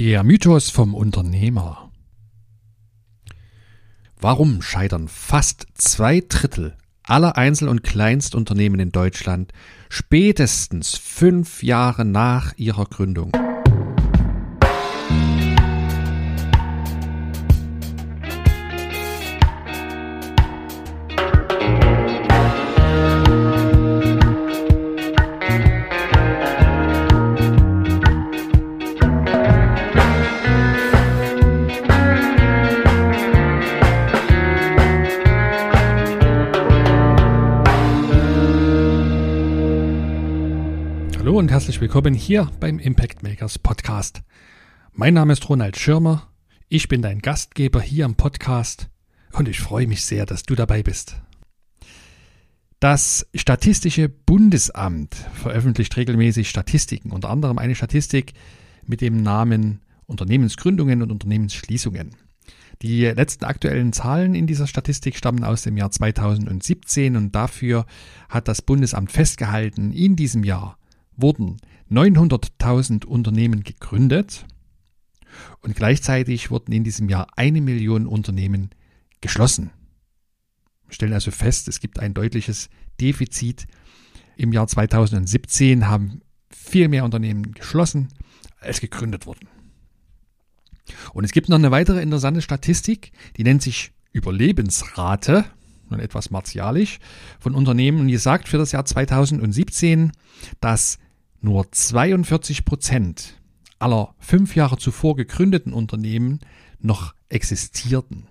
Der Mythos vom Unternehmer. Warum scheitern fast zwei Drittel aller Einzel- und Kleinstunternehmen in Deutschland spätestens fünf Jahre nach ihrer Gründung? Willkommen hier beim Impact Makers Podcast. Mein Name ist Ronald Schirmer, ich bin dein Gastgeber hier im Podcast und ich freue mich sehr, dass du dabei bist. Das Statistische Bundesamt veröffentlicht regelmäßig Statistiken, unter anderem eine Statistik mit dem Namen Unternehmensgründungen und Unternehmensschließungen. Die letzten aktuellen Zahlen in dieser Statistik stammen aus dem Jahr 2017 und dafür hat das Bundesamt festgehalten, in diesem Jahr wurden 900.000 Unternehmen gegründet und gleichzeitig wurden in diesem Jahr eine Million Unternehmen geschlossen. Wir stellen also fest, es gibt ein deutliches Defizit. Im Jahr 2017 haben viel mehr Unternehmen geschlossen, als gegründet wurden. Und es gibt noch eine weitere interessante Statistik, die nennt sich Überlebensrate nun etwas martialisch, von Unternehmen. Und die sagt für das Jahr 2017, dass nur 42 Prozent aller fünf Jahre zuvor gegründeten Unternehmen noch existierten.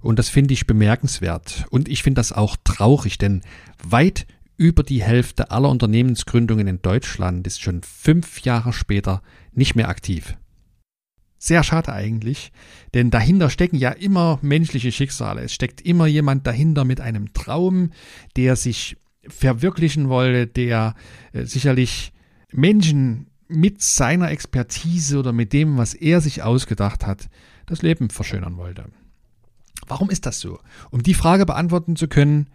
Und das finde ich bemerkenswert. Und ich finde das auch traurig, denn weit über die Hälfte aller Unternehmensgründungen in Deutschland ist schon fünf Jahre später nicht mehr aktiv. Sehr schade eigentlich, denn dahinter stecken ja immer menschliche Schicksale. Es steckt immer jemand dahinter mit einem Traum, der sich verwirklichen wollte, der äh, sicherlich Menschen mit seiner Expertise oder mit dem, was er sich ausgedacht hat, das Leben verschönern wollte. Warum ist das so? Um die Frage beantworten zu können,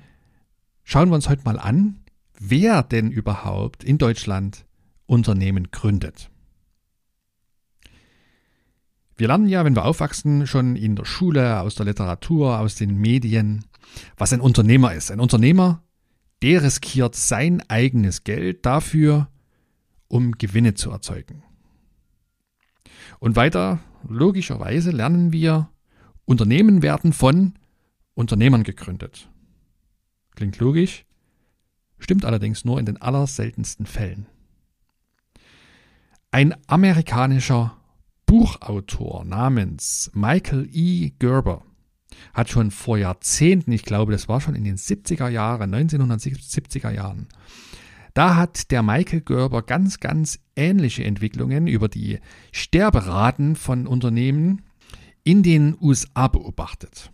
schauen wir uns heute mal an, wer denn überhaupt in Deutschland Unternehmen gründet. Wir lernen ja, wenn wir aufwachsen, schon in der Schule, aus der Literatur, aus den Medien, was ein Unternehmer ist. Ein Unternehmer, der riskiert sein eigenes Geld dafür, um Gewinne zu erzeugen. Und weiter, logischerweise lernen wir, Unternehmen werden von Unternehmern gegründet. Klingt logisch, stimmt allerdings nur in den allerseltensten Fällen. Ein amerikanischer Buchautor namens Michael E. Gerber hat schon vor Jahrzehnten, ich glaube, das war schon in den 70er Jahren, 1970er Jahren, da hat der Michael Gerber ganz, ganz ähnliche Entwicklungen über die Sterberaten von Unternehmen in den USA beobachtet.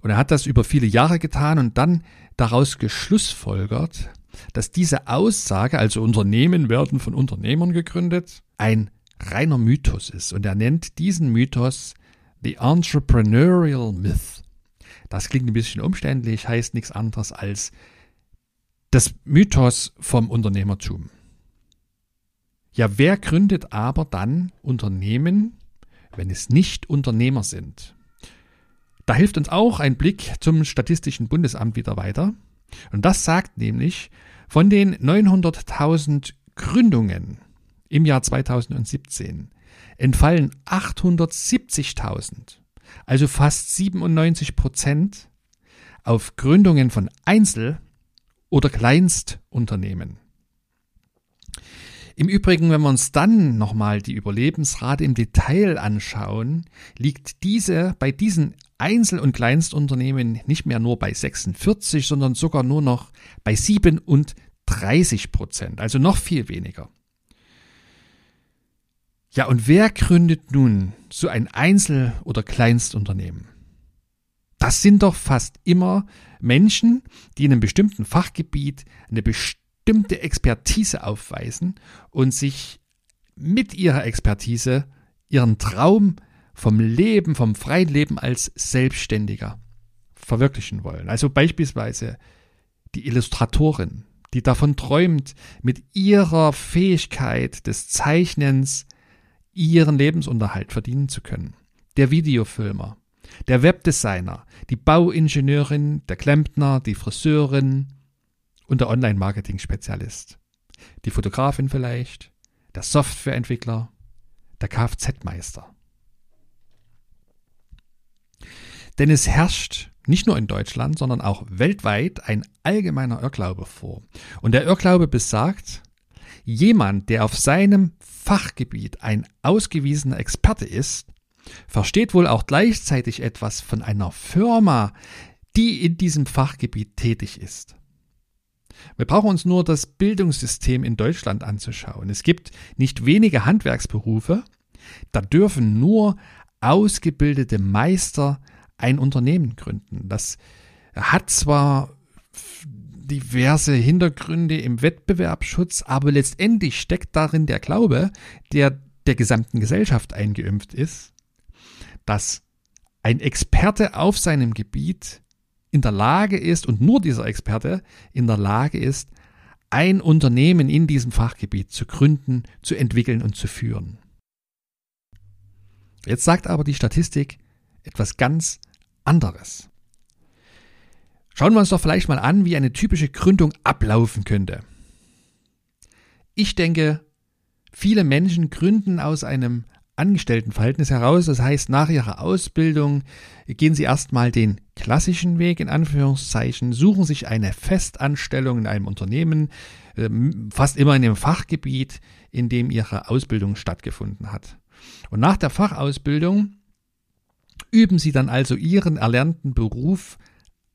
Und er hat das über viele Jahre getan und dann daraus geschlussfolgert, dass diese Aussage, also Unternehmen werden von Unternehmern gegründet, ein reiner Mythos ist. Und er nennt diesen Mythos The Entrepreneurial Myth. Das klingt ein bisschen umständlich, heißt nichts anderes als das Mythos vom Unternehmertum. Ja, wer gründet aber dann Unternehmen, wenn es nicht Unternehmer sind? Da hilft uns auch ein Blick zum Statistischen Bundesamt wieder weiter. Und das sagt nämlich, von den 900.000 Gründungen im Jahr 2017 entfallen 870.000, also fast 97 Prozent, auf Gründungen von Einzel- oder Kleinstunternehmen. Im Übrigen, wenn wir uns dann nochmal die Überlebensrate im Detail anschauen, liegt diese bei diesen Einzel- und Kleinstunternehmen nicht mehr nur bei 46, sondern sogar nur noch bei 37 Prozent, also noch viel weniger. Ja, und wer gründet nun so ein Einzel- oder Kleinstunternehmen? Das sind doch fast immer Menschen, die in einem bestimmten Fachgebiet eine bestimmte Expertise aufweisen und sich mit ihrer Expertise ihren Traum vom Leben, vom freien Leben als Selbstständiger verwirklichen wollen. Also beispielsweise die Illustratorin, die davon träumt, mit ihrer Fähigkeit des Zeichnens ihren Lebensunterhalt verdienen zu können. Der Videofilmer, der Webdesigner, die Bauingenieurin, der Klempner, die Friseurin und der Online-Marketing-Spezialist. Die Fotografin vielleicht, der Softwareentwickler, der Kfz-Meister. Denn es herrscht nicht nur in Deutschland, sondern auch weltweit ein allgemeiner Irrglaube vor. Und der Irrglaube besagt, jemand, der auf seinem Fachgebiet ein ausgewiesener Experte ist, versteht wohl auch gleichzeitig etwas von einer Firma, die in diesem Fachgebiet tätig ist. Wir brauchen uns nur das Bildungssystem in Deutschland anzuschauen. Es gibt nicht wenige Handwerksberufe, da dürfen nur ausgebildete Meister ein Unternehmen gründen. Das hat zwar diverse Hintergründe im Wettbewerbsschutz, aber letztendlich steckt darin der Glaube, der der gesamten Gesellschaft eingeimpft ist, dass ein Experte auf seinem Gebiet in der Lage ist und nur dieser Experte in der Lage ist, ein Unternehmen in diesem Fachgebiet zu gründen, zu entwickeln und zu führen. Jetzt sagt aber die Statistik etwas ganz anderes. Schauen wir uns doch vielleicht mal an, wie eine typische Gründung ablaufen könnte. Ich denke, viele Menschen gründen aus einem Angestelltenverhältnis heraus. Das heißt, nach ihrer Ausbildung gehen sie erstmal den klassischen Weg in Anführungszeichen, suchen sich eine Festanstellung in einem Unternehmen, ähm, fast immer in dem Fachgebiet, in dem ihre Ausbildung stattgefunden hat. Und nach der Fachausbildung üben sie dann also ihren erlernten Beruf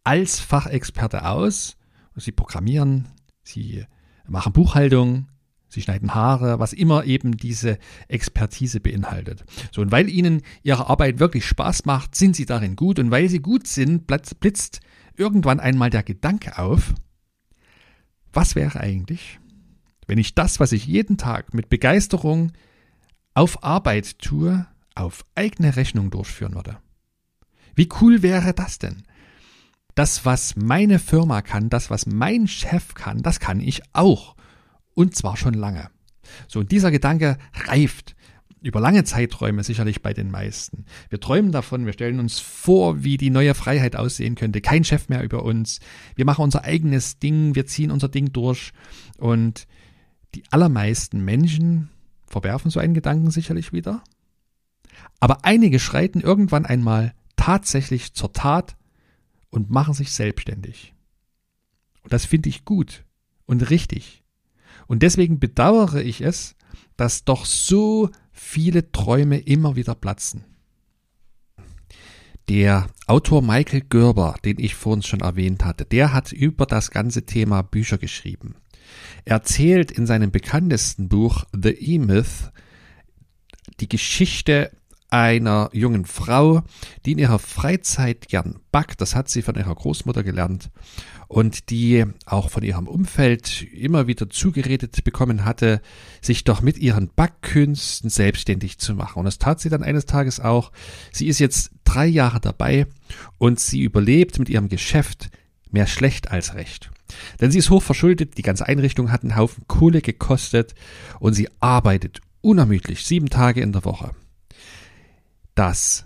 als Fachexperte aus. Sie programmieren, sie machen Buchhaltung, sie schneiden Haare, was immer eben diese Expertise beinhaltet. So, und weil ihnen ihre Arbeit wirklich Spaß macht, sind sie darin gut und weil sie gut sind, blitzt irgendwann einmal der Gedanke auf, was wäre eigentlich, wenn ich das, was ich jeden Tag mit Begeisterung auf Arbeit tue, auf eigene Rechnung durchführen würde. Wie cool wäre das denn? Das, was meine Firma kann, das, was mein Chef kann, das kann ich auch. Und zwar schon lange. So, und dieser Gedanke reift über lange Zeiträume sicherlich bei den meisten. Wir träumen davon, wir stellen uns vor, wie die neue Freiheit aussehen könnte. Kein Chef mehr über uns. Wir machen unser eigenes Ding, wir ziehen unser Ding durch. Und die allermeisten Menschen verwerfen so einen Gedanken sicherlich wieder. Aber einige schreiten irgendwann einmal tatsächlich zur Tat und machen sich selbstständig. Und das finde ich gut und richtig. Und deswegen bedauere ich es, dass doch so viele Träume immer wieder platzen. Der Autor Michael Gerber, den ich vorhin schon erwähnt hatte, der hat über das ganze Thema Bücher geschrieben. Er erzählt in seinem bekanntesten Buch The E-Myth die Geschichte einer jungen Frau, die in ihrer Freizeit gern backt. Das hat sie von ihrer Großmutter gelernt und die auch von ihrem Umfeld immer wieder zugeredet bekommen hatte, sich doch mit ihren Backkünsten selbstständig zu machen. Und das tat sie dann eines Tages auch. Sie ist jetzt drei Jahre dabei und sie überlebt mit ihrem Geschäft mehr schlecht als recht. Denn sie ist hoch verschuldet, die ganze Einrichtung hat einen Haufen Kohle gekostet und sie arbeitet unermüdlich sieben Tage in der Woche. Das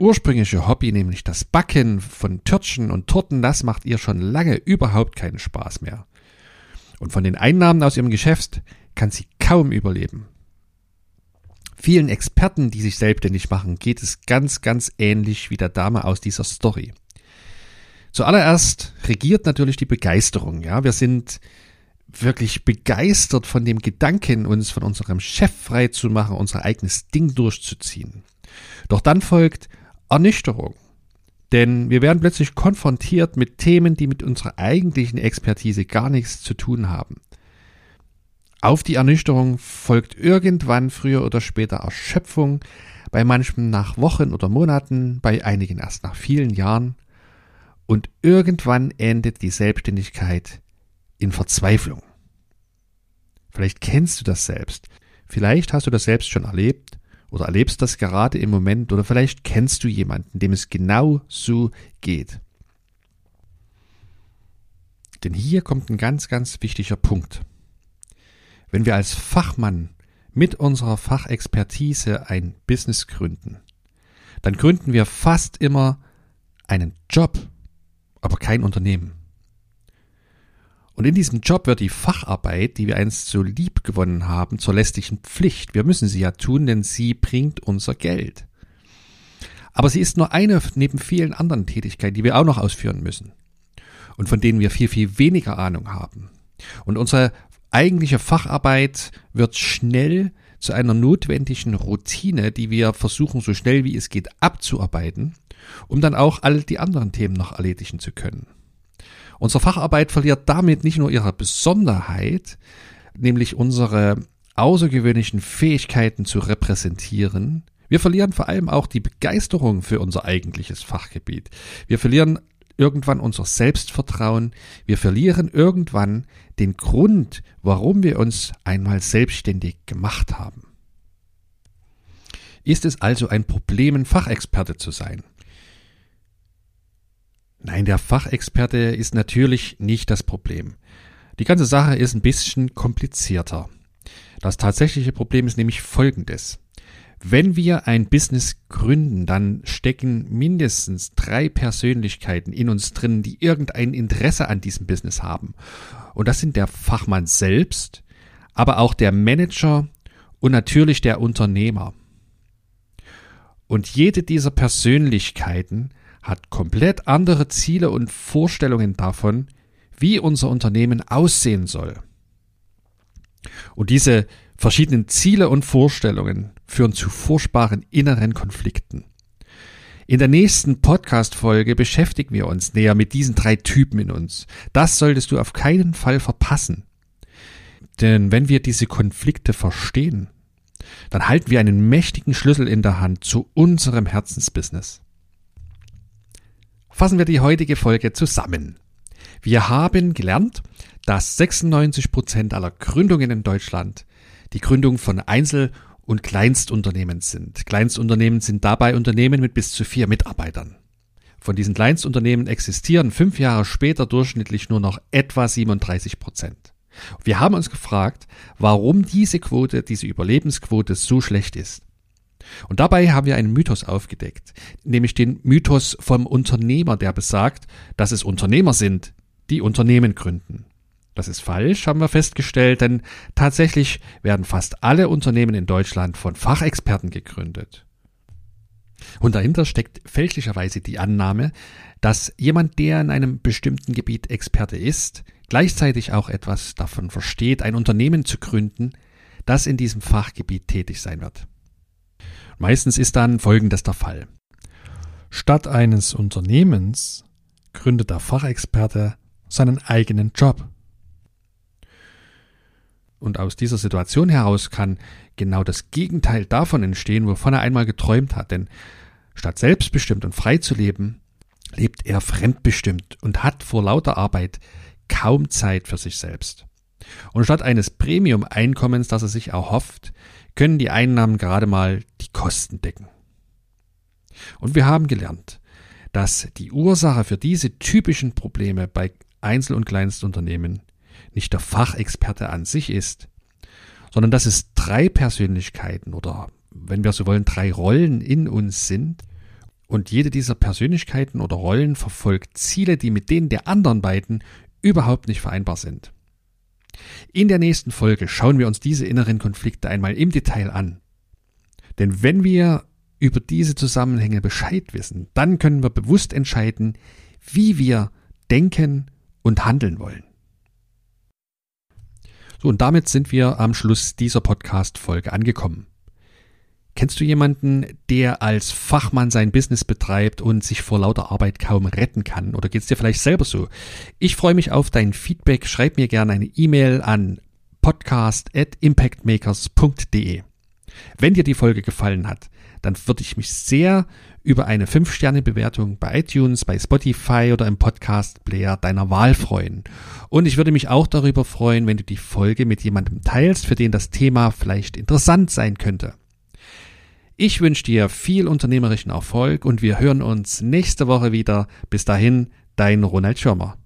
ursprüngliche Hobby, nämlich das Backen von Törtchen und Torten, das macht ihr schon lange überhaupt keinen Spaß mehr. Und von den Einnahmen aus ihrem Geschäft kann sie kaum überleben. Vielen Experten, die sich selbstständig machen, geht es ganz, ganz ähnlich wie der Dame aus dieser Story. Zuallererst regiert natürlich die Begeisterung. Ja, wir sind wirklich begeistert von dem Gedanken, uns von unserem Chef frei zu machen, unser eigenes Ding durchzuziehen. Doch dann folgt Ernüchterung. Denn wir werden plötzlich konfrontiert mit Themen, die mit unserer eigentlichen Expertise gar nichts zu tun haben. Auf die Ernüchterung folgt irgendwann früher oder später Erschöpfung, bei manchem nach Wochen oder Monaten, bei einigen erst nach vielen Jahren. Und irgendwann endet die Selbstständigkeit in Verzweiflung. Vielleicht kennst du das selbst. Vielleicht hast du das selbst schon erlebt oder erlebst das gerade im Moment oder vielleicht kennst du jemanden, dem es genau so geht. Denn hier kommt ein ganz, ganz wichtiger Punkt. Wenn wir als Fachmann mit unserer Fachexpertise ein Business gründen, dann gründen wir fast immer einen Job, aber kein Unternehmen. Und in diesem Job wird die Facharbeit, die wir einst so lieb gewonnen haben, zur lästigen Pflicht. Wir müssen sie ja tun, denn sie bringt unser Geld. Aber sie ist nur eine neben vielen anderen Tätigkeiten, die wir auch noch ausführen müssen. Und von denen wir viel, viel weniger Ahnung haben. Und unsere eigentliche Facharbeit wird schnell zu einer notwendigen Routine, die wir versuchen, so schnell wie es geht abzuarbeiten, um dann auch all die anderen Themen noch erledigen zu können. Unsere Facharbeit verliert damit nicht nur ihre Besonderheit, nämlich unsere außergewöhnlichen Fähigkeiten zu repräsentieren, wir verlieren vor allem auch die Begeisterung für unser eigentliches Fachgebiet. Wir verlieren irgendwann unser Selbstvertrauen. Wir verlieren irgendwann den Grund, warum wir uns einmal selbstständig gemacht haben. Ist es also ein Problem, ein Fachexperte zu sein? Nein, der Fachexperte ist natürlich nicht das Problem. Die ganze Sache ist ein bisschen komplizierter. Das tatsächliche Problem ist nämlich folgendes. Wenn wir ein Business gründen, dann stecken mindestens drei Persönlichkeiten in uns drin, die irgendein Interesse an diesem Business haben. Und das sind der Fachmann selbst, aber auch der Manager und natürlich der Unternehmer. Und jede dieser Persönlichkeiten hat komplett andere Ziele und Vorstellungen davon, wie unser Unternehmen aussehen soll. Und diese verschiedenen Ziele und Vorstellungen führen zu furchtbaren inneren Konflikten. In der nächsten Podcast-Folge beschäftigen wir uns näher mit diesen drei Typen in uns. Das solltest du auf keinen Fall verpassen. Denn wenn wir diese Konflikte verstehen, dann halten wir einen mächtigen Schlüssel in der Hand zu unserem Herzensbusiness. Fassen wir die heutige Folge zusammen. Wir haben gelernt, dass 96 Prozent aller Gründungen in Deutschland die Gründung von Einzel- und Kleinstunternehmen sind. Kleinstunternehmen sind dabei Unternehmen mit bis zu vier Mitarbeitern. Von diesen Kleinstunternehmen existieren fünf Jahre später durchschnittlich nur noch etwa 37 Prozent. Wir haben uns gefragt, warum diese Quote, diese Überlebensquote so schlecht ist. Und dabei haben wir einen Mythos aufgedeckt, nämlich den Mythos vom Unternehmer, der besagt, dass es Unternehmer sind, die Unternehmen gründen. Das ist falsch, haben wir festgestellt, denn tatsächlich werden fast alle Unternehmen in Deutschland von Fachexperten gegründet. Und dahinter steckt fälschlicherweise die Annahme, dass jemand, der in einem bestimmten Gebiet Experte ist, gleichzeitig auch etwas davon versteht, ein Unternehmen zu gründen, das in diesem Fachgebiet tätig sein wird. Meistens ist dann Folgendes der Fall. Statt eines Unternehmens gründet der Fachexperte seinen eigenen Job. Und aus dieser Situation heraus kann genau das Gegenteil davon entstehen, wovon er einmal geträumt hat. Denn statt selbstbestimmt und frei zu leben, lebt er fremdbestimmt und hat vor lauter Arbeit kaum Zeit für sich selbst. Und statt eines Premium-Einkommens, das er sich erhofft, können die Einnahmen gerade mal die Kosten decken. Und wir haben gelernt, dass die Ursache für diese typischen Probleme bei Einzel- und Kleinstunternehmen nicht der Fachexperte an sich ist, sondern dass es drei Persönlichkeiten oder, wenn wir so wollen, drei Rollen in uns sind und jede dieser Persönlichkeiten oder Rollen verfolgt Ziele, die mit denen der anderen beiden überhaupt nicht vereinbar sind. In der nächsten Folge schauen wir uns diese inneren Konflikte einmal im Detail an. Denn wenn wir über diese Zusammenhänge Bescheid wissen, dann können wir bewusst entscheiden, wie wir denken und handeln wollen. So, und damit sind wir am Schluss dieser Podcast-Folge angekommen. Kennst du jemanden, der als Fachmann sein Business betreibt und sich vor lauter Arbeit kaum retten kann? Oder geht es dir vielleicht selber so? Ich freue mich auf dein Feedback. Schreib mir gerne eine E-Mail an podcast.impactmakers.de. Wenn dir die Folge gefallen hat, dann würde ich mich sehr über eine 5-Sterne-Bewertung bei iTunes, bei Spotify oder im Podcast-Player deiner Wahl freuen. Und ich würde mich auch darüber freuen, wenn du die Folge mit jemandem teilst, für den das Thema vielleicht interessant sein könnte. Ich wünsche dir viel unternehmerischen Erfolg und wir hören uns nächste Woche wieder. Bis dahin, dein Ronald Schirmer.